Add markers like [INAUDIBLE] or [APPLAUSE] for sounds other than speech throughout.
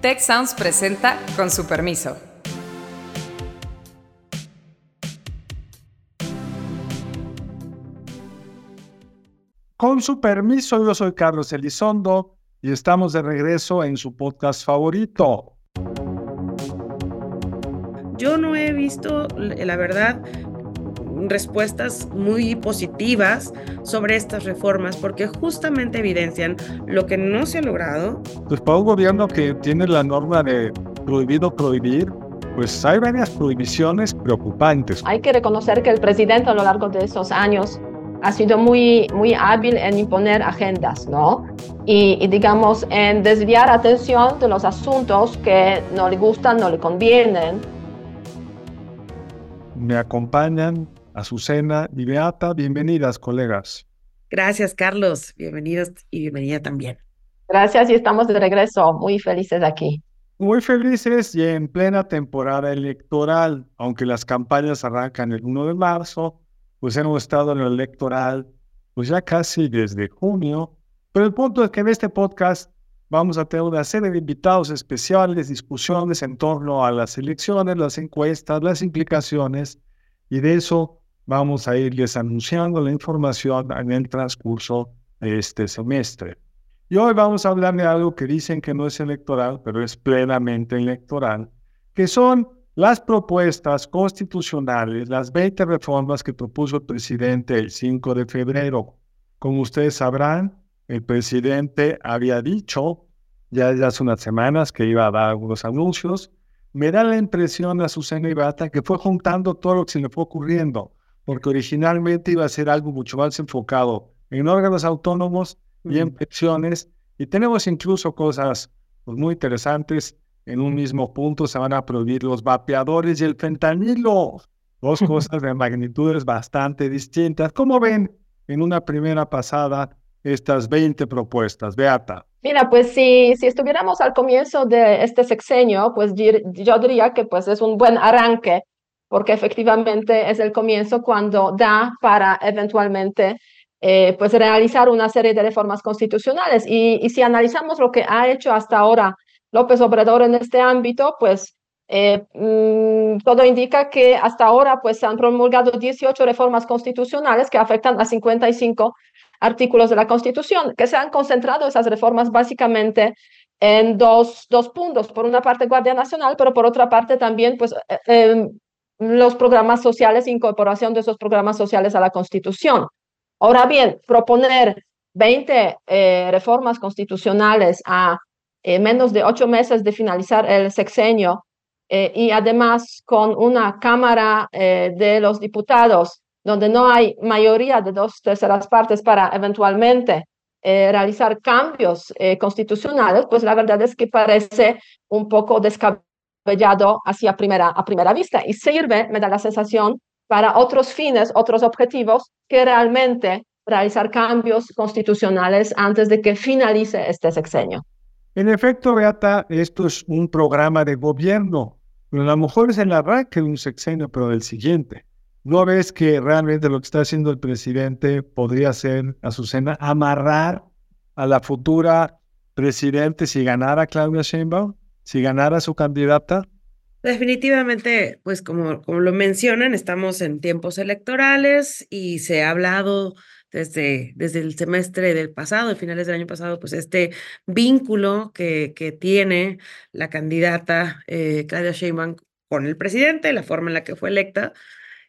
Tech Sounds presenta con su permiso. Con su permiso, yo soy Carlos Elizondo y estamos de regreso en su podcast favorito. Yo no he visto, la verdad, respuestas muy positivas sobre estas reformas porque justamente evidencian lo que no se ha logrado. Pues para un gobierno que tiene la norma de prohibido prohibir, pues hay varias prohibiciones preocupantes. Hay que reconocer que el presidente a lo largo de esos años ha sido muy, muy hábil en imponer agendas, ¿no? Y, y, digamos, en desviar atención de los asuntos que no le gustan, no le convienen. Me acompañan Azucena y Beata. Bienvenidas, colegas. Gracias, Carlos. Bienvenidos y bienvenida también. Gracias y estamos de regreso. Muy felices aquí. Muy felices y en plena temporada electoral, aunque las campañas arrancan el 1 de marzo, pues hemos estado en el electoral pues ya casi desde junio. Pero el punto es que en este podcast vamos a tener una serie de invitados especiales, discusiones en torno a las elecciones, las encuestas, las implicaciones, y de eso vamos a irles anunciando la información en el transcurso de este semestre. Y hoy vamos a hablar de algo que dicen que no es electoral, pero es plenamente electoral, que son las propuestas constitucionales, las 20 reformas que propuso el presidente el 5 de febrero. Como ustedes sabrán, el presidente había dicho ya hace unas semanas que iba a dar algunos anuncios. Me da la impresión a Susana Ibata que fue juntando todo lo que se le fue ocurriendo porque originalmente iba a ser algo mucho más enfocado en órganos autónomos y en pensiones, y tenemos incluso cosas pues, muy interesantes. En un mismo punto se van a prohibir los vapeadores y el fentanilo, dos cosas de magnitudes bastante distintas. ¿Cómo ven en una primera pasada estas 20 propuestas? Beata. Mira, pues si, si estuviéramos al comienzo de este sexenio, pues yo diría que pues es un buen arranque porque efectivamente es el comienzo cuando da para eventualmente eh, pues realizar una serie de reformas constitucionales. Y, si analizamos lo que ha hecho hasta ahora López Obrador en este ámbito, pues eh, mm, todo indica que hasta ahora pues se han promulgado 18 reformas constitucionales que afectan a 55 artículos de la Constitución, que se han concentrado esas reformas básicamente en dos, dos puntos. Por una parte, Guardia Nacional, pero por otra parte también pues, eh, em, los programas sociales, incorporación de esos programas sociales a la Constitución. Ahora bien, proponer 20 eh, reformas constitucionales a eh, menos de ocho meses de finalizar el sexenio eh, y además con una Cámara de los Diputados donde no hay mayoría de dos terceras partes para eventualmente realizar cambios constitucionales, pues la verdad es que parece un poco descabellado así a primera, a primera vista y sirve, me da la sensación, para otros fines, otros objetivos que realmente realizar cambios constitucionales antes de que finalice este sexenio. En efecto, Beata, esto es un programa de gobierno, pero a lo mejor es el arranque de un sexenio, pero del siguiente. ¿No ves que realmente lo que está haciendo el presidente podría ser, Azucena, amarrar a la futura presidente si ganara Claudia Sheinbaum? Si ganara su candidata? Definitivamente, pues como, como lo mencionan, estamos en tiempos electorales y se ha hablado desde, desde el semestre del pasado, de finales del año pasado, pues este vínculo que, que tiene la candidata eh, Claudia Sheinbaum con el presidente, la forma en la que fue electa.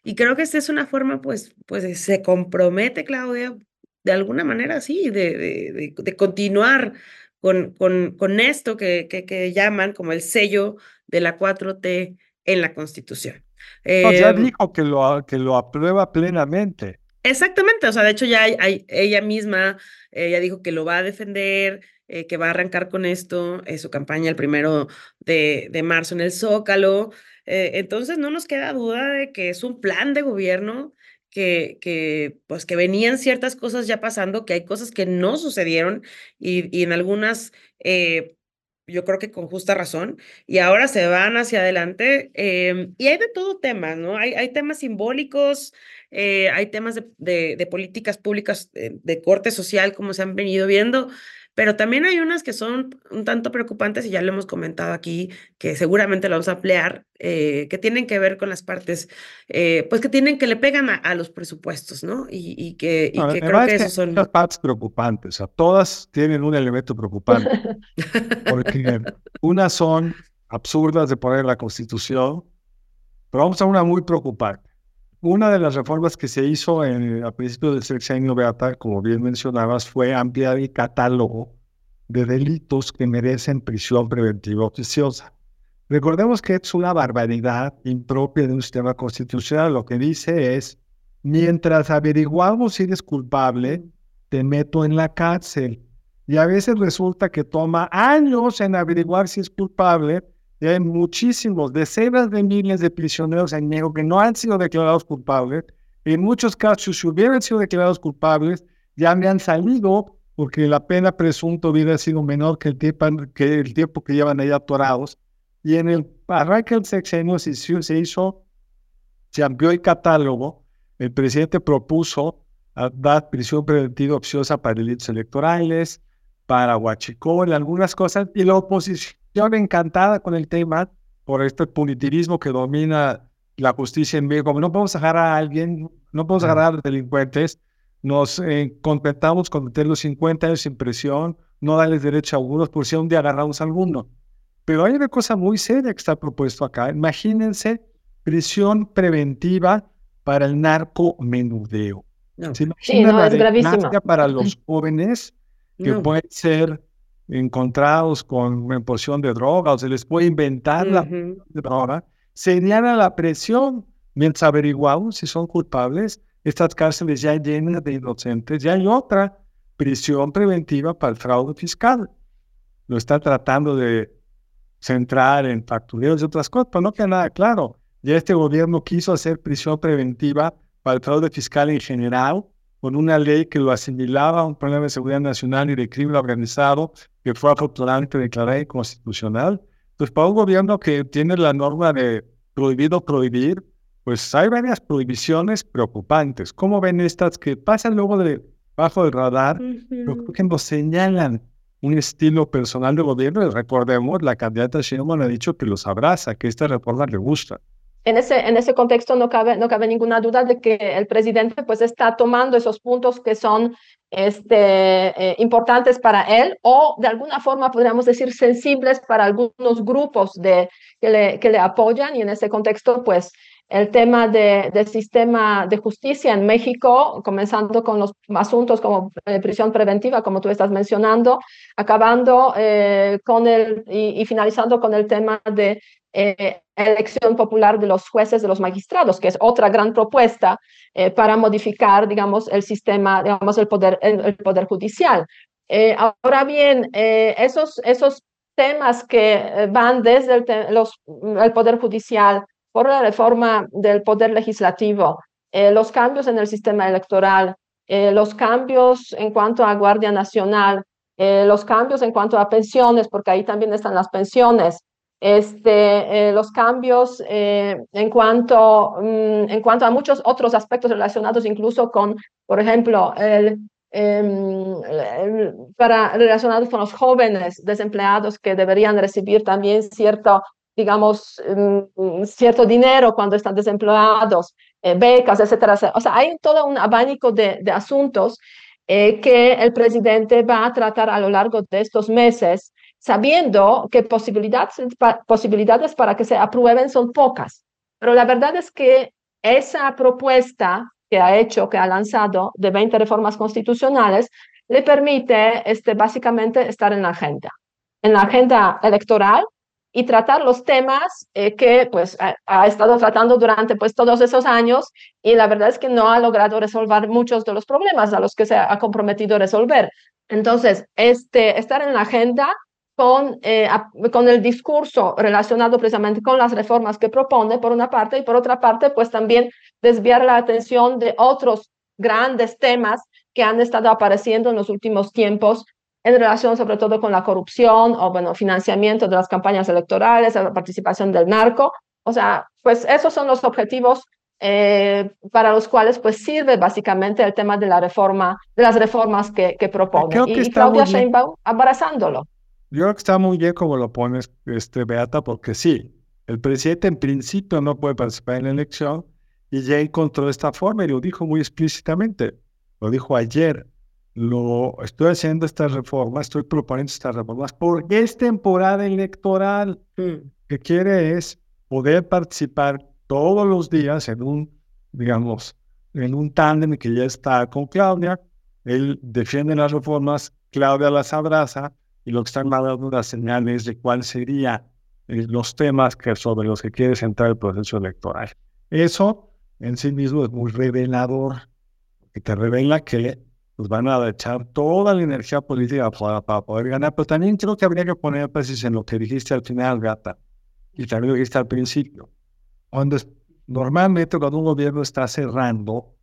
Y creo que esta es una forma, pues, pues se compromete Claudia de alguna manera, sí, de, de, de continuar con, con, con esto que, que, llaman como el sello de la 4T en la Constitución. ya em, dijo que lo, que lo aprueba plenamente. Exactamente, o sea, de hecho ya hay, ella misma, ella dijo que lo va a defender, eh, que va a arrancar con esto, su campaña el primero de, de marzo en el Zócalo. Eh, entonces no nos queda duda de que es un plan de gobierno que, pues, que venían ciertas cosas ya pasando, que hay cosas que no sucedieron y, y en algunas, eh, yo creo que con justa razón, y ahora se van hacia adelante. Eh, y hay de todo temas, ¿no? Hay, hay temas simbólicos, eh, hay temas de, de, políticas públicas de, de, corte social, como se han venido viendo, pero también hay unas que son un tanto preocupantes y ya lo hemos comentado aquí, que seguramente lo vamos a ampliar, eh, que tienen que ver con las partes, eh, pues que tienen que le pegan a, los presupuestos, ¿no? Y, que, y que creo que esos son... Las partes preocupantes, o sea, todas tienen un elemento preocupante, porque [LAUGHS] unas son absurdas de poner en la Constitución, pero vamos a una muy preocupante. Una de las reformas que se hizo en, a principios del sexenio Beata, como bien mencionabas, fue ampliar el catálogo de delitos que merecen prisión preventiva oficiosa. Recordemos que es una barbaridad impropia de un sistema constitucional. Lo que dice es, mientras averiguamos si eres culpable, te meto en la cárcel. Y a veces resulta que toma años en averiguar si es culpable y hay muchísimos, decenas de miles de prisioneros en México que no han sido declarados culpables. En muchos casos, si hubieran sido declarados culpables, ya han salido porque la pena presunta hubiera sido menor que el tiempo que, el tiempo que llevan ahí atorados. Y en el arranque del sexenio se, se hizo, se amplió el catálogo. El presidente propuso dar prisión preventiva opciosa para delitos electorales, para huachicol, algunas cosas, y la oposición encantada con el tema por este punitivismo que domina la justicia en México. No podemos agarrar a alguien, no podemos agarrar a delincuentes, nos eh, contentamos con meterlos 50 años sin presión, no darles derecho a algunos por si un día agarramos a alguno. Pero hay una cosa muy seria que está propuesto acá. Imagínense prisión preventiva para el narcomenudeo. No. ¿Se sí, no, es gravísimo. para los [LAUGHS] jóvenes que pueden ser encontrados con una porción de droga o se les puede inventar la droga, serían a la presión mientras averiguamos si son culpables. Estas cárceles ya llenas de inocentes, ya hay otra prisión preventiva para el fraude fiscal. Lo está tratando de centrar en factureros y otras cosas, pero no queda nada claro. Ya este gobierno quiso hacer prisión preventiva para el fraude fiscal en general, con una ley que lo asimilaba a un problema de seguridad nacional y de crimen organizado, que fue afortunadamente declarada inconstitucional. Pues para un gobierno que tiene la norma de prohibido prohibir, pues hay varias prohibiciones preocupantes. ¿Cómo ven estas que pasan luego de bajo el radar, pero que nos señalan un estilo personal de gobierno? Y recordemos, la candidata Sheinbaum ha dicho que los abraza, que esta reforma le gusta en ese, en ese contexto no cabe, no cabe ninguna duda de que el presidente pues está tomando esos puntos que son este, eh, importantes para él o de alguna forma podríamos decir sensibles para algunos grupos de, que, le, que le apoyan. Y en ese contexto pues el tema de, del sistema de justicia en México, comenzando con los asuntos como eh, prisión preventiva, como tú estás mencionando, acabando eh, con el y, finalizando con el tema de eh, elección popular de los jueces, de los magistrados, que es otra gran propuesta eh, para modificar, digamos, el sistema, digamos, el poder, el, poder judicial. Eh, ahora bien, esos, esos temas que van desde el poder judicial por la reforma del poder legislativo, los cambios en el sistema electoral, los cambios en cuanto a Guardia Nacional, los cambios en cuanto a pensiones, porque ahí también están las pensiones, este, eh, los cambios eh, en, cuanto, mm, en cuanto a muchos otros aspectos relacionados incluso con, por ejemplo, el, em, para, relacionados con los jóvenes desempleados que deberían recibir también cierto, digamos, mm, cierto dinero cuando están desempleados, eh, becas, etcétera, O sea, hay todo un abanico de, de asuntos que el presidente va a tratar a lo largo de estos meses sabiendo que posibilidades, posibilidades para que se aprueben son pocas. Pero la verdad es que esa propuesta que ha hecho, que ha lanzado de 20 reformas constitucionales, le permite este, básicamente estar en la agenda, en la agenda electoral y tratar los temas eh, que pues ha, estado tratando durante pues todos esos años y la verdad es que no ha logrado resolver muchos de los problemas a los que se ha comprometido resolver. Entonces, este, estar en la agenda con, eh, con el discurso relacionado precisamente con las reformas que propone, por una parte, y por otra parte, pues también desviar la atención de otros grandes temas que han estado apareciendo en los últimos tiempos en relación sobre todo con la corrupción o, bueno, financiamiento de las campañas electorales, la participación del narco. O sea, pues esos son los objetivos eh, para los cuales pues sirve básicamente el tema de la reforma, de las reformas que, que propone. y, Claudia Sheinbaum abrazándolo. Yo creo que está muy bien como lo pones, este, Beata, porque sí, el presidente en principio no puede participar en la elección y ya encontró esta forma y lo dijo muy explícitamente. Lo dijo ayer. Lo estoy haciendo estas reformas, estoy proponiendo estas reformas porque es temporada electoral. Lo que quiere es poder participar todos los días en un, digamos, en un tándem que ya está con Claudia. Él defiende las reformas, Claudia las abraza y lo que están dando unas señales de cuáles serían eh, los temas que, sobre los que quiere centrar el proceso electoral. Eso en sí mismo es muy revelador, que te revela que pues, van a echar toda la energía política para, para, poder ganar, pero también creo que habría que poner énfasis en lo que dijiste al final, Gata, y también lo dijiste al principio. Cuando normalmente cuando un gobierno está cerrando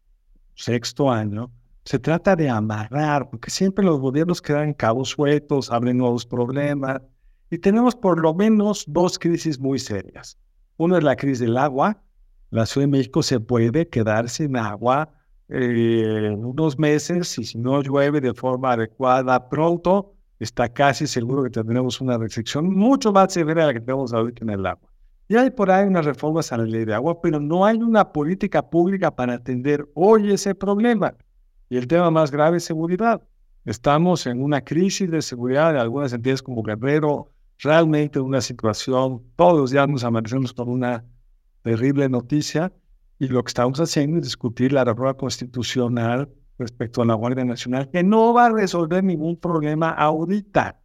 sexto año, se trata de amarrar, porque siempre los gobiernos quedan cabos sueltos, abren nuevos problemas, y tenemos por lo menos dos crisis muy serias. Una es la crisis del agua. La Ciudad de México se puede quedar sin agua eh, unos meses y si no llueve de forma adecuada pronto, está casi seguro que tendremos una restricción mucho más severa de la que tenemos ahorita en el agua. Y hay por ahí unas reformas a la ley de agua, pero no hay una política pública para atender hoy ese problema. Y el tema más grave es seguridad. Estamos en una crisis de seguridad de algunas entidades como Guerrero, realmente una situación, todos los días nos amanecemos con una terrible noticia y lo que estamos haciendo es discutir la reforma constitucional respecto a la Guardia Nacional, que no va a resolver ningún problema ahorita.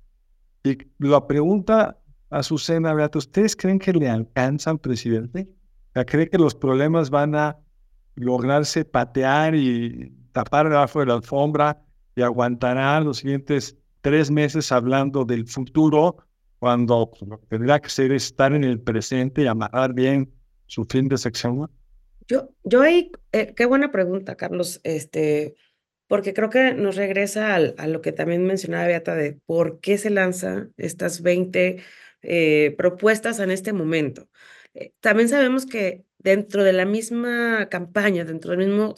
Y la pregunta a Susana Beata, ¿ustedes creen que le alcanzan, presidente? ¿Cree que los problemas van a lograrse patear y tapar debajo de la alfombra y aguantará los siguientes tres meses hablando del futuro cuando tendrá que ser estar en el presente y amarrar bien su fin de sección? Yo, yo ahí, eh, qué buena pregunta, Carlos, este, porque creo que nos regresa al, a lo que también mencionaba Beata de por qué se lanzan estas 20 eh, propuestas en este momento. Eh, también sabemos que dentro de la misma campaña, dentro del mismo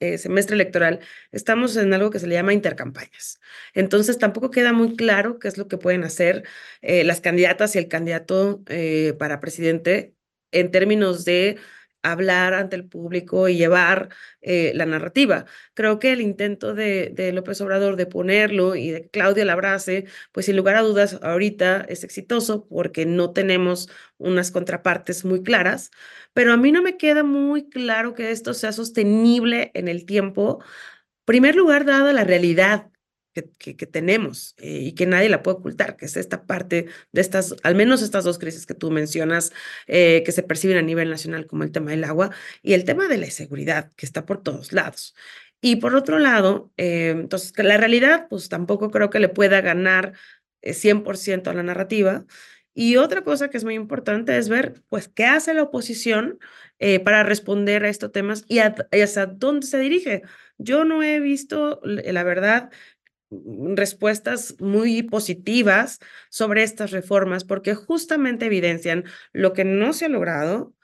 eh, semestre electoral, estamos en algo que se le llama intercampañas. Entonces, tampoco queda muy claro qué es lo que pueden hacer las candidatas y el candidato para presidente en términos de hablar ante el público y llevar eh, la narrativa. Creo que el intento de, de, López Obrador de ponerlo y de Claudia Labrase, pues sin lugar a dudas, ahorita es exitoso porque no tenemos unas contrapartes muy claras, pero a mí no me queda muy claro que esto sea sostenible en el tiempo. primer lugar, dada la realidad que, que, tenemos eh, y que nadie la puede ocultar, que es esta parte de estas, al menos estas dos crisis que tú mencionas, eh, que se perciben a nivel nacional como el tema del agua y el tema de la seguridad, que está por todos lados. Y por otro lado, eh, entonces, la realidad, pues tampoco creo que le pueda ganar 100% a la narrativa. Y otra cosa que es muy importante es ver, pues, qué hace la oposición para responder a estos temas y, y hacia dónde se dirige. Yo no he visto, la verdad, respuestas muy positivas sobre estas reformas porque justamente evidencian lo que no se ha logrado,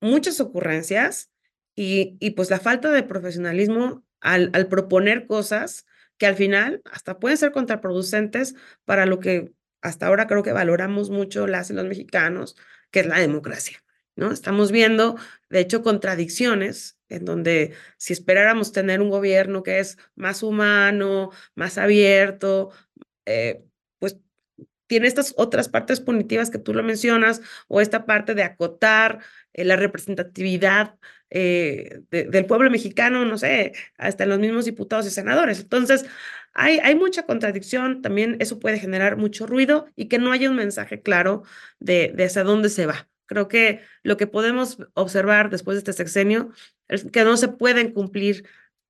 muchas ocurrencias y, y pues la falta de profesionalismo al, al proponer cosas que al final hasta pueden ser contraproducentes para lo que hasta ahora creo que valoramos mucho las y los mexicanos, que es la democracia. ¿no? Estamos viendo, de hecho, contradicciones en donde si esperáramos tener un gobierno que es más humano, más abierto, eh, pues tiene estas otras partes punitivas que tú lo mencionas, o esta parte de acotar eh, la representatividad eh, del pueblo mexicano, no sé, hasta en los mismos diputados y senadores. Entonces, hay, mucha contradicción, también eso puede generar mucho ruido y que no haya un mensaje claro de hacia dónde se va. Creo que lo que podemos observar después de este sexenio es que no se pueden cumplir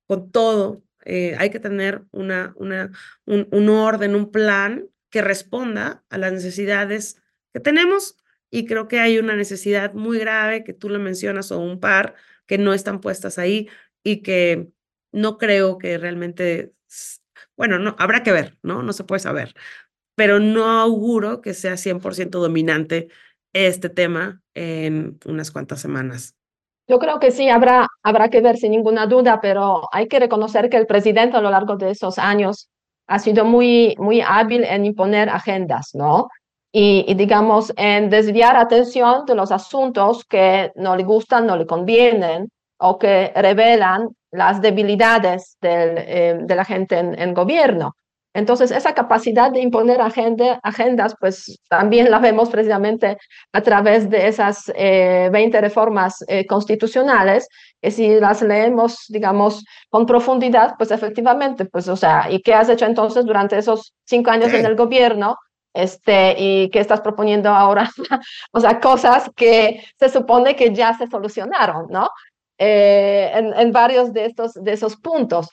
con todo. Eh, hay que tener una, una, un, un orden, un plan que responda a las necesidades que tenemos y creo que hay una necesidad muy grave que tú lo mencionas o un par que no están puestas ahí y que no creo que realmente, bueno, no, habrá que ver, ¿no? No se puede saber, pero no auguro que sea 100% dominante este tema en unas cuantas semanas. Yo creo que sí, habrá, habrá que ver sin ninguna duda, pero hay que reconocer que el presidente a lo largo de esos años ha sido muy, muy hábil en imponer agendas, ¿no? Y, y, digamos, en desviar atención de los asuntos que no le gustan, no le convienen o que revelan las debilidades del, eh, de la gente en, en, gobierno. Entonces, esa capacidad de imponer agenda, agendas, pues también la vemos precisamente a través de esas eh, 20 reformas eh, constitucionales, que si las leemos, digamos, con profundidad, pues efectivamente, pues, o sea, ¿y qué has hecho entonces durante esos cinco años en el gobierno? Este, y qué estás proponiendo ahora, [LAUGHS] o sea, cosas que se supone que ya se solucionaron, ¿no? Eh, en, en, varios de, estos, de esos puntos.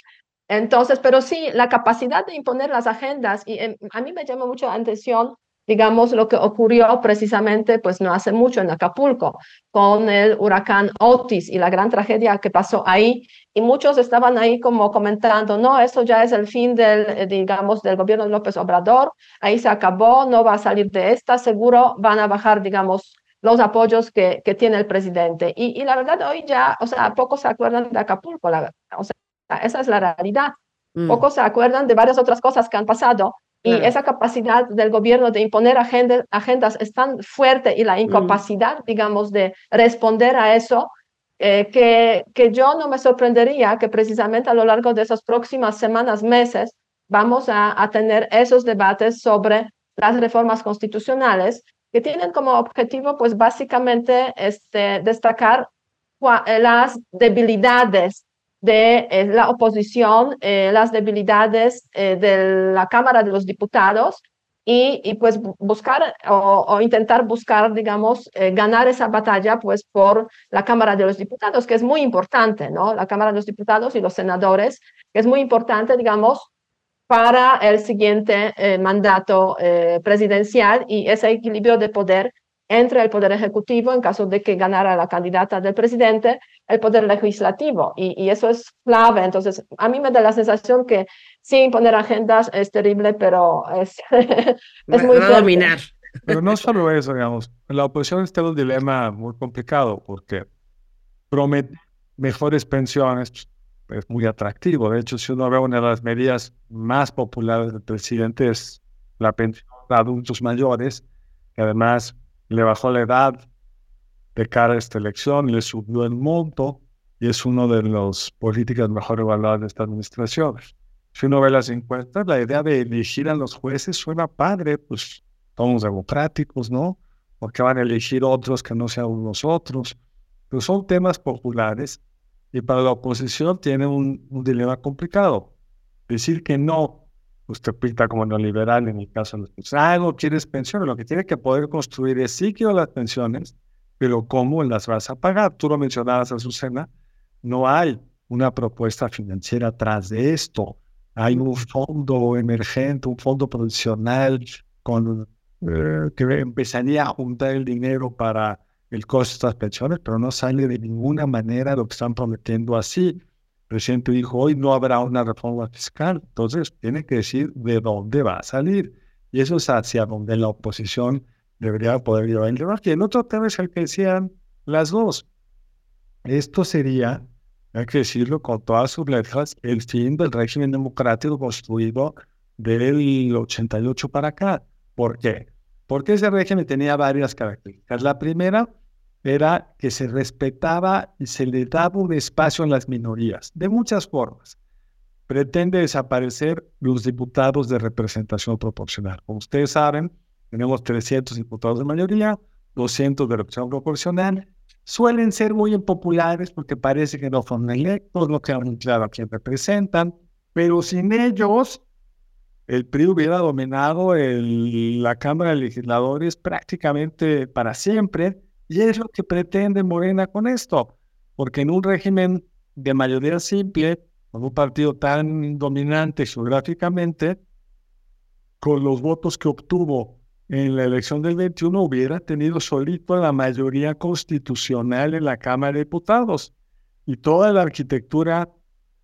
Entonces, pero sí, la capacidad de imponer las agendas, y eh, a mí me llama mucho la atención, digamos, lo que ocurrió precisamente, pues no hace mucho en Acapulco, con el huracán Otis y la gran tragedia que pasó ahí. Y muchos estaban ahí como comentando, no, eso ya es el fin del, eh, digamos, del gobierno de López Obrador, ahí se acabó, no va a salir de esta, seguro van a bajar, digamos, los apoyos que, que tiene el presidente. Y, y, la verdad, hoy ya, o sea, pocos se acuerdan de Acapulco, la, o sea, esa es la realidad. Mm. Pocos se acuerdan de varias otras cosas que han pasado. Y claro. esa capacidad del gobierno de imponer agenda, agendas es tan fuerte y la incapacidad, mm. digamos, de responder a eso, eh, que, que yo no me sorprendería que precisamente a lo largo de esas próximas semanas, meses, vamos a, a tener esos debates sobre las reformas constitucionales que tienen como objetivo, pues básicamente, este, destacar las debilidades de eh, la oposición, eh, las debilidades eh, de la Cámara de los Diputados y, y pues buscar o, intentar buscar, digamos, ganar esa batalla pues por la Cámara de los Diputados, que es muy importante, ¿no? La Cámara de los Diputados y los senadores, que es muy importante, digamos, para el siguiente mandato presidencial y ese equilibrio de poder entre el poder ejecutivo, en caso de que ganara la candidata del presidente, el poder legislativo. Y, y eso es clave. Entonces, a mí me da la sensación que sí, imponer agendas es terrible, pero es, [LAUGHS] es muy a dominar. Pero no solo eso, digamos. La oposición está en un dilema muy complicado porque promete mejores pensiones, es muy atractivo. De hecho, si uno ve una de las medidas más populares del presidente es la pensión de adultos mayores, que además le bajó la edad de cara a esta elección, le subió el monto y es una de las políticas mejor evaluadas de esta administración. Si uno ve las encuestas, la idea de elegir a los jueces suena padre, pues somos democráticos, ¿no? Porque van a elegir otros que no sean nosotros. Pero son temas populares y para la oposición tiene un dilema complicado. Decir que no, usted pinta como neoliberal en el caso de los pensiones. Ah, quieres pensiones. Lo que tiene que poder construir es sí quiero las pensiones, pero ¿cómo las vas a pagar? Tú lo mencionabas, Azucena, no hay una propuesta financiera atrás de esto. Hay un fondo emergente, un fondo profesional con, eh, que empezaría a juntar el dinero para el costo de estas pensiones, pero no sale de ninguna manera lo que están prometiendo así. Presidente dijo, hoy no habrá una reforma fiscal, entonces tiene que decir de dónde va a salir. Y eso es hacia donde la oposición debería poder llevar el debate. Y el otro tema es el que decían las dos. Esto sería, hay que decirlo con todas sus letras, el fin del régimen democrático construido del 88 para acá. ¿Por qué? Porque ese régimen tenía varias características. La primera era que se respetaba y se le daba un espacio a las minorías, de muchas formas. Pretende desaparecer los diputados de representación proporcional. Como ustedes saben, tenemos 300 diputados de mayoría, 200 de representación proporcional. Suelen ser muy impopulares porque parece que no son electos, no queda muy claro a quién representan, pero sin ellos, el PRI hubiera dominado la Cámara de Legisladores prácticamente para siempre y es lo que pretende Morena con esto, porque en un régimen de mayoría simple, con un partido tan dominante geográficamente, con los votos que obtuvo en la elección del 21, hubiera tenido solito la mayoría constitucional en la Cámara de Diputados. Y toda la arquitectura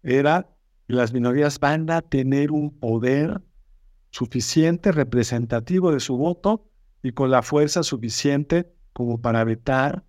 era las minorías van a tener un poder suficiente, representativo de su voto y con la fuerza suficiente como para vetar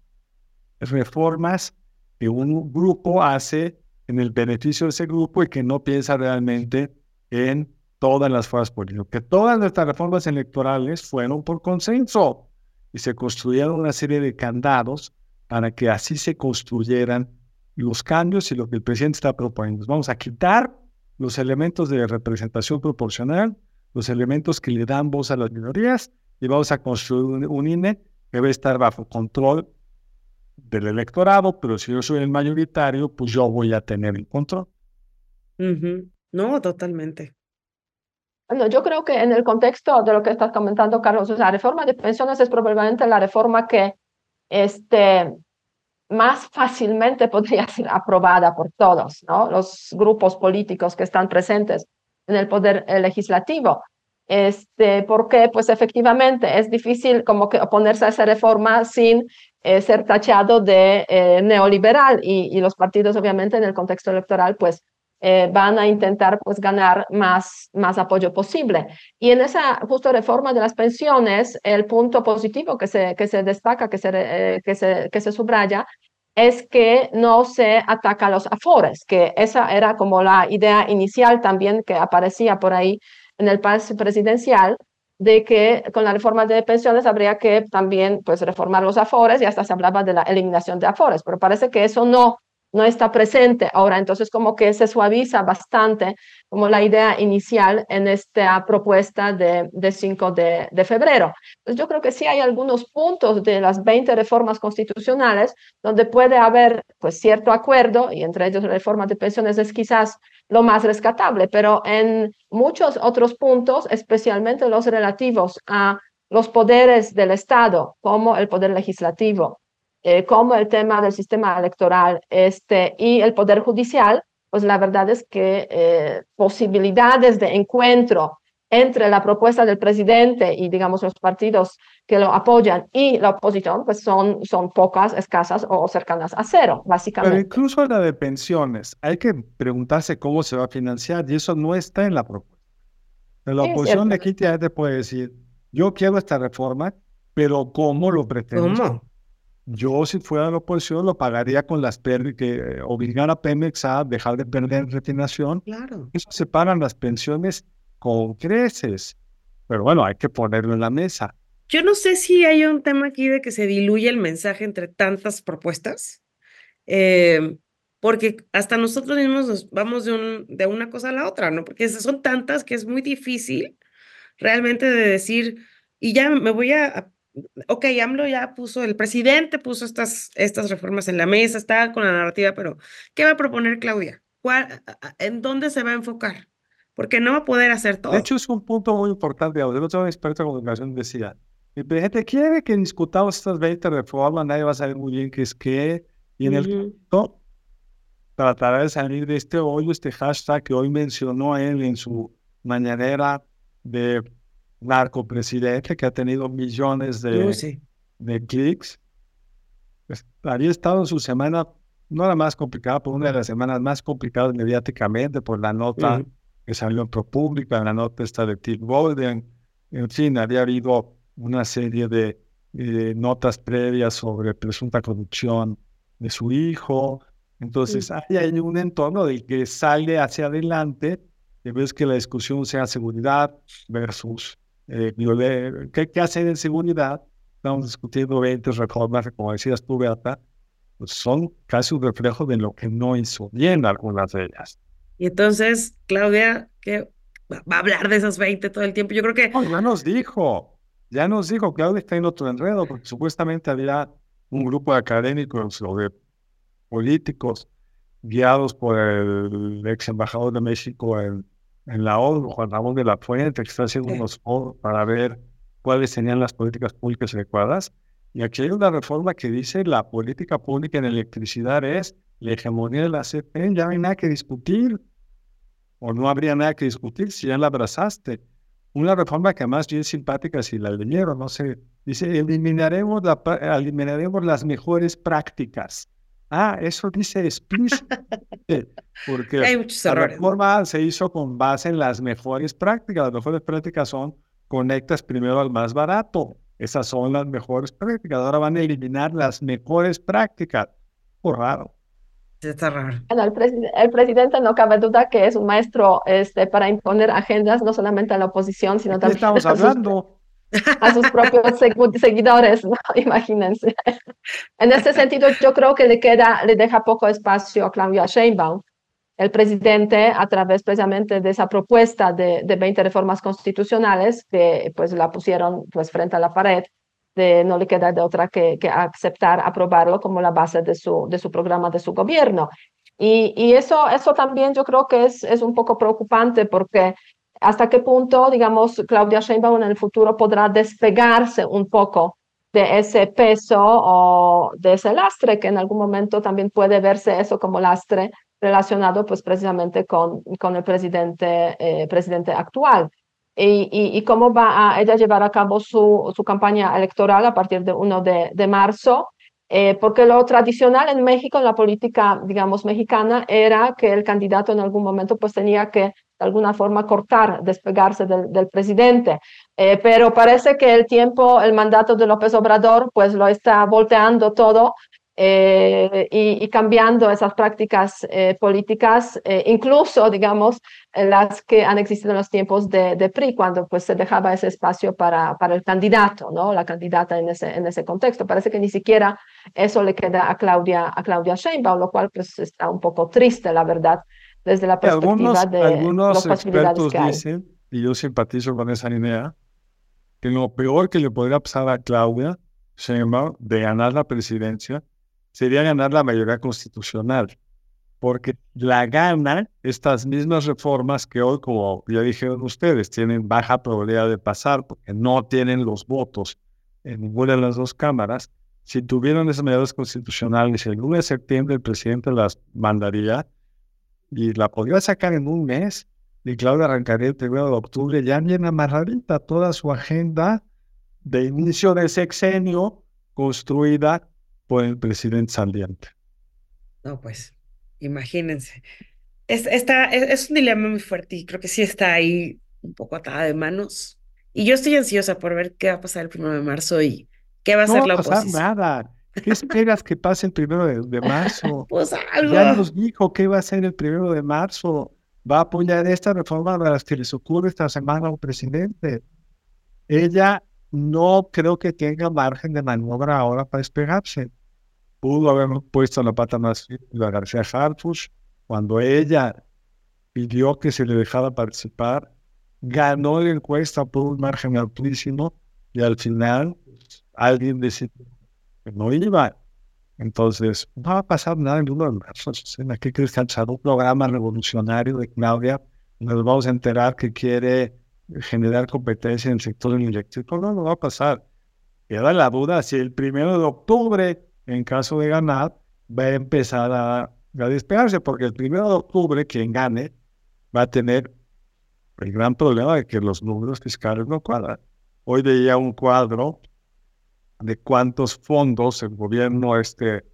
reformas que un grupo hace en el beneficio de ese grupo y que no piensa realmente en todas las fuerzas políticas. Que todas nuestras reformas electorales fueron por consenso y se construyeron una serie de candados para que así se construyeran los cambios y lo que el presidente está proponiendo. Vamos a quitar los elementos de representación proporcional, los elementos que le dan voz a las minorías y vamos a construir un, INE a estar bajo control del electorado, pero si yo soy el mayoritario, pues yo voy a tener el control. No, totalmente. Bueno, yo creo que en el contexto de lo que estás comentando, Carlos, la reforma de pensiones es probablemente la reforma que este, más fácilmente [LAUGHS] podría ser aprobada por todos, ¿no? Los grupos políticos que están presentes en el poder eh, legislativo. Este, porque, pues efectivamente, es difícil como que oponerse a esa reforma sin eh, ser tachado de eh, neoliberal y, y, los partidos, obviamente, en el contexto electoral, pues eh, van a intentar pues ganar más, más apoyo posible. Y en esa justo reforma de las pensiones, el punto positivo que se, que se destaca, que se, eh, que, se, que se subraya, es que no se ataca a los afores, que esa era como la idea inicial también que aparecía por ahí en el pase presidencial, de que con la reforma de pensiones habría que también pues reformar los afores y hasta se hablaba de la eliminación de afores, pero parece que eso no no está presente ahora, entonces como que se suaviza bastante como la idea inicial en esta propuesta de, de 5 de, de febrero. Entonces yo creo que sí hay algunos puntos de las 20 reformas constitucionales donde puede haber pues cierto acuerdo y entre ellos la reforma de pensiones es quizás lo más rescatable, pero en muchos otros puntos, especialmente los relativos a los poderes del Estado, como el poder legislativo, eh, como el tema del sistema electoral este, y el Poder Judicial, pues la verdad es que eh, posibilidades de encuentro entre la propuesta del presidente y, digamos, los partidos que lo apoyan y la oposición, pues son, son pocas, escasas o cercanas a cero, básicamente. Pero incluso la de pensiones, hay que preguntarse cómo se va a financiar y eso no está en la propuesta. La oposición de aquí te puede decir, yo quiero esta reforma, pero ¿cómo lo pretendo? ¿Cómo? Yo, si fuera la oposición, lo pagaría con las pérdidas, que obligar a Pemex a dejar de perder en refinación. Claro. Eso se pagan las pensiones con creces. Pero bueno, hay que ponerlo en la mesa. Yo no sé si hay un tema aquí de que se diluye el mensaje entre tantas propuestas, eh, porque hasta nosotros mismos nos vamos de, un, de una cosa a la otra, ¿no? Porque son tantas que es muy difícil realmente de decir, y ya me voy a ok, AMLO ya puso, el presidente puso estas, estas reformas en la mesa, está con la narrativa, pero ¿qué va a proponer Claudia? ¿Cuál, ¿En dónde se va a enfocar? Porque no va a poder hacer todo. De hecho, es un punto muy importante. El otro experto en comunicación decía, el presidente quiere que discutamos estas 20 reformas, nadie va a saber muy bien qué es qué, y en el punto tratará de salir de este hoyo, este hashtag que hoy mencionó él en su mañanera de narcopresidente que ha tenido millones de, de clics. Pues, había estado en su semana, no la más complicada, pero una de las semanas más complicadas mediáticamente por la nota que salió en ProPublica, la nota esta de Tim Golden. En fin, había habido una serie de notas previas sobre presunta corrupción de su hijo. Entonces, hay, hay un entorno del que sale hacia adelante y ves que la discusión sea seguridad versus eh, ¿qué, ¿qué, hacer en seguridad? Estamos discutiendo 20 reformas, como decías tú, Beata, pues son casi un reflejo de lo que no hizo bien algunas de ellas. Y entonces, Claudia, ¿qué va a hablar de esas 20 todo el tiempo? Yo creo que... ya nos dijo, ya nos dijo, Claudia está en otro enredo, porque supuestamente había un grupo de académicos o de políticos guiados por el ex embajador de México en en la ONU, Juan Ramón de la Fuente, que está haciendo unos para ver cuáles serían las políticas públicas adecuadas. Y aquí hay una reforma que dice la política pública en electricidad es la hegemonía de la CFE, ya no hay nada que discutir, o no habría nada que discutir si ya la abrazaste. Una reforma que además bien simpática si la leyeron, no sé, dice, eliminaremos, la, eliminaremos las mejores prácticas. Ah, eso dice explícitamente, [LAUGHS] porque Hay muchos la errores. reforma se hizo con base en las mejores prácticas. Las mejores prácticas son conectas primero al más barato. Esas son las mejores prácticas. Ahora van a eliminar las mejores prácticas. Por raro. Está raro. Bueno, el, el, presidente no cabe duda que es un maestro este, para imponer agendas, no solamente a la oposición, sino también estamos [LAUGHS] hablando? [LAUGHS] a sus propios seguidores, ¿no? [LAUGHS] Imagínense. En este sentido, yo creo que le queda, le deja poco espacio a Claudia Sheinbaum. El presidente, a través precisamente de esa propuesta de, de 20 reformas constitucionales, que pues la pusieron pues frente a la pared, de, no le queda de otra que, que aceptar, aprobarlo como la base de su, de su programa, de su gobierno. Y, y, eso, eso también yo creo que es, es un poco preocupante porque hasta qué punto, digamos, Claudia Sheinbaum en el futuro podrá despegarse un poco de ese peso o de ese lastre que en algún momento también puede verse eso como lastre relacionado pues precisamente con, con el presidente, eh, presidente actual. Y, y, y, cómo va a ella llevar a cabo su, su campaña electoral a partir de 1 de, de marzo, eh, porque lo tradicional en México, en la política, digamos, mexicana, era que el candidato en algún momento pues tenía que de alguna forma cortar, despegarse del, del presidente. Eh, pero parece que el tiempo, el mandato de López Obrador, pues lo está volteando todo eh, y, y, cambiando esas prácticas eh, políticas, eh, incluso, digamos, las que han existido en los tiempos de, de, PRI, cuando pues se dejaba ese espacio para, para el candidato, ¿no? La candidata en ese, en ese contexto. Parece que ni siquiera eso le queda a Claudia, a Claudia Sheinbaum, lo cual pues está un poco triste, la verdad desde la perspectiva algunos, de algunos expertos dicen, y yo simpatizo con esa idea, que lo peor que le podría pasar a Claudia Sheinbaum de ganar la presidencia sería ganar la mayoría constitucional, porque la gana estas mismas reformas que hoy, como ya dijeron ustedes, tienen baja probabilidad de pasar porque no tienen los votos en ninguna de las dos cámaras. Si tuvieran esas medidas constitucionales, el 1 de septiembre el presidente las mandaría, y la podría sacar en un mes. Y Claudia arrancaría el primero de octubre, ya bien amarradita toda su agenda de inicio de sexenio construida por el presidente saliente. No, pues, imagínense. Es, está, es, un dilema muy fuerte y creo que sí está ahí un poco atada de manos. Y yo estoy ansiosa por ver qué va a pasar el primero de marzo y qué va a ser la oposición. No va a pasar nada. ¿Qué esperas que pase el primero de, marzo? [LAUGHS] Pues algo. Ya nos dijo qué va a ser el primero de marzo. Va a apoyar esta reforma de las que les ocurre esta semana al presidente. Ella no creo que tenga margen de maniobra ahora para despegarse. Pudo haber puesto la pata más firme a García Harfuch cuando ella pidió que se le dejara participar. Ganó la encuesta por un margen altísimo y al final alguien decidió no iba. Entonces, no va a pasar nada en uno de marzo. Aquí crees que un programa revolucionario de Claudia, nos vamos a enterar que quiere generar competencia en el sector eléctrico. No, no va a pasar. Queda la duda si el primero de octubre, en caso de ganar, va a empezar a, a despegarse, porque el primero de octubre, quien gane, va a tener el gran problema de que los números fiscales no cuadran. Hoy veía un cuadro de cuántos fondos el gobierno este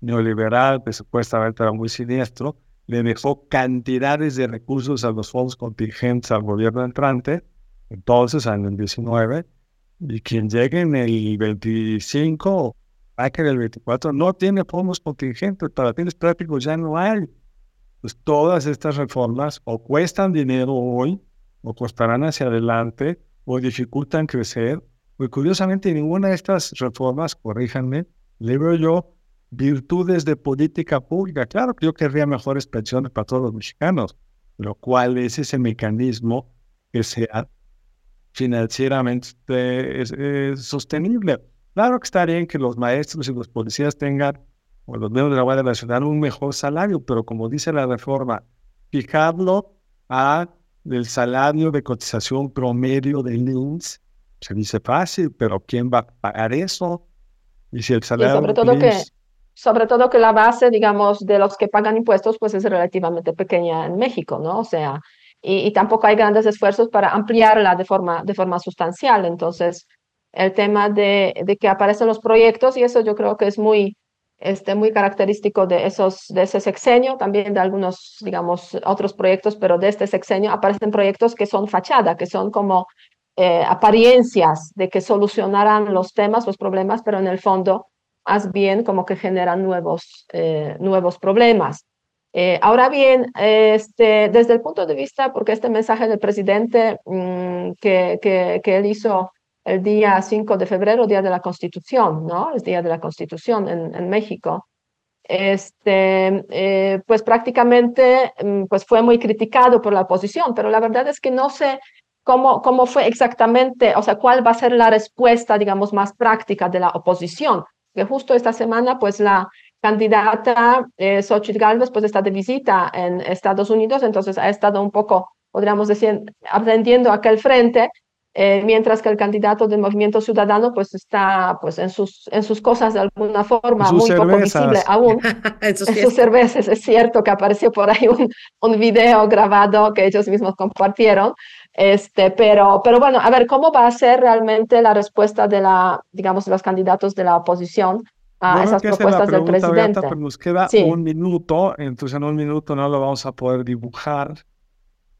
neoliberal, que supuestamente era muy siniestro, le dejó cantidades de recursos a los fondos contingentes al gobierno entrante, entonces en el 19, y quien llegue en el 25, va que en el 24 no tiene fondos contingentes, para fines prácticos ya no hay. Pues todas estas reformas o cuestan dinero hoy, o costarán hacia adelante, o dificultan crecer, pues curiosamente ninguna de estas reformas, corríjanme, le veo yo virtudes de política pública. Claro que yo querría mejores pensiones para todos los mexicanos, lo cual es ese mecanismo que sea financieramente sostenible. Claro que está bien que los maestros y los policías tengan, o los miembros de la Guardia Nacional, un mejor salario, pero como dice la reforma, fijarlo a el salario de cotización promedio del INSS se dice fácil, pero ¿quién va a pagar eso? Y si el salario... sobre, todo que, sobre todo que la base, digamos, de los que pagan impuestos, pues es relativamente pequeña en México, ¿no? O sea, y, y tampoco hay grandes esfuerzos para ampliarla de forma, de forma sustancial. Entonces, el tema de, de que aparecen los proyectos, y eso yo creo que es muy, este, muy característico de, esos, de ese sexenio, también de algunos, digamos, otros proyectos, pero de este sexenio aparecen proyectos que son fachada, que son como eh, apariencias de que solucionarán los temas, los problemas, pero en el fondo más bien como que generan nuevos, eh, nuevos problemas. Eh, ahora bien, este, desde el punto de vista, porque este mensaje del presidente mm, que, que, que, él hizo el día 5 de febrero, Día de la Constitución, ¿no? Es Día de la Constitución en, en México. Este, eh, pues prácticamente mm, pues fue muy criticado por la oposición, pero la verdad es que no sé cómo, cómo fue exactamente, o sea, cuál va a ser la respuesta, digamos, más práctica de la oposición. Que justo esta semana, pues la candidata eh, Xochitl Galvez, pues está de visita en Estados Unidos, entonces ha estado un poco, podríamos decir, aprendiendo aquel frente, eh, mientras que el candidato del Movimiento Ciudadano pues está pues en sus, en sus cosas de alguna forma muy poco visible aún. [LAUGHS] en sus, cervezas, es cierto que apareció por ahí un, un video grabado que ellos mismos compartieron, este, pero, pero bueno, a ver, ¿cómo va a ser realmente la respuesta de la, digamos, de los candidatos de la oposición a esas propuestas del presidente? pero nos queda un minuto, entonces en un minuto no lo vamos a poder dibujar,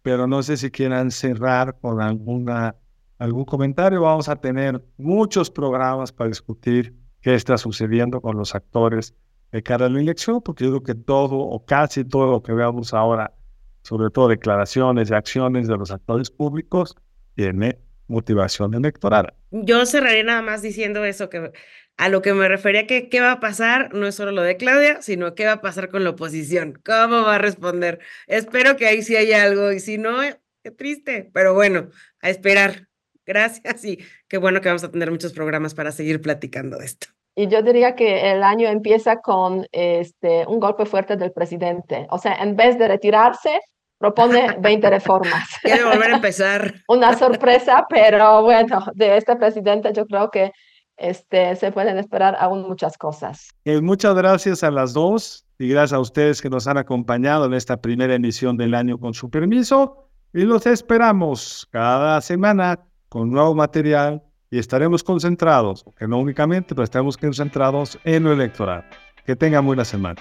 pero no sé si quieran cerrar con alguna, algún comentario. Vamos a tener muchos programas para discutir qué está sucediendo con los actores de cara a la elección, porque yo creo que todo o casi todo lo que veamos ahora sobre todo declaraciones y acciones de los actores públicos, tiene motivación electoral. Yo cerraré nada más diciendo eso, que a lo que me refería que qué va a pasar no es solo lo de Claudia, sino qué va a pasar con la oposición, cómo va a responder. Espero que ahí sí haya algo y si no, qué triste, pero bueno, a esperar. Gracias y qué bueno que vamos a tener muchos programas para seguir platicando de esto. Y yo diría que el año empieza con este, un golpe fuerte del presidente. O sea, en vez de retirarse, propone 20 reformas. [LAUGHS] Quiere volver a empezar. [LAUGHS] Una sorpresa, pero bueno, de este presidente yo creo que este, se pueden esperar aún muchas cosas. Eh, muchas gracias a las dos y gracias a ustedes que nos han acompañado en esta primera emisión del año con su permiso y los esperamos cada semana con nuevo material y estaremos concentrados, que no únicamente, pero estaremos concentrados en lo electoral. Que tengan buena semana.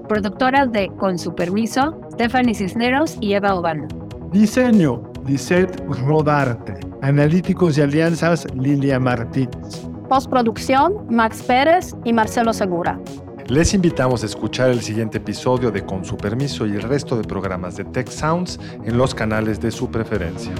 productoras de Con su permiso, Stephanie Cisneros y Eva Obano. Diseño, Lisette Rodarte. Analíticos y alianzas, Lilia Martínez. Postproducción, Max Pérez y Marcelo Segura. Les invitamos a escuchar el siguiente episodio de Con su permiso y el resto de programas de Tech Sounds en los canales de su preferencia.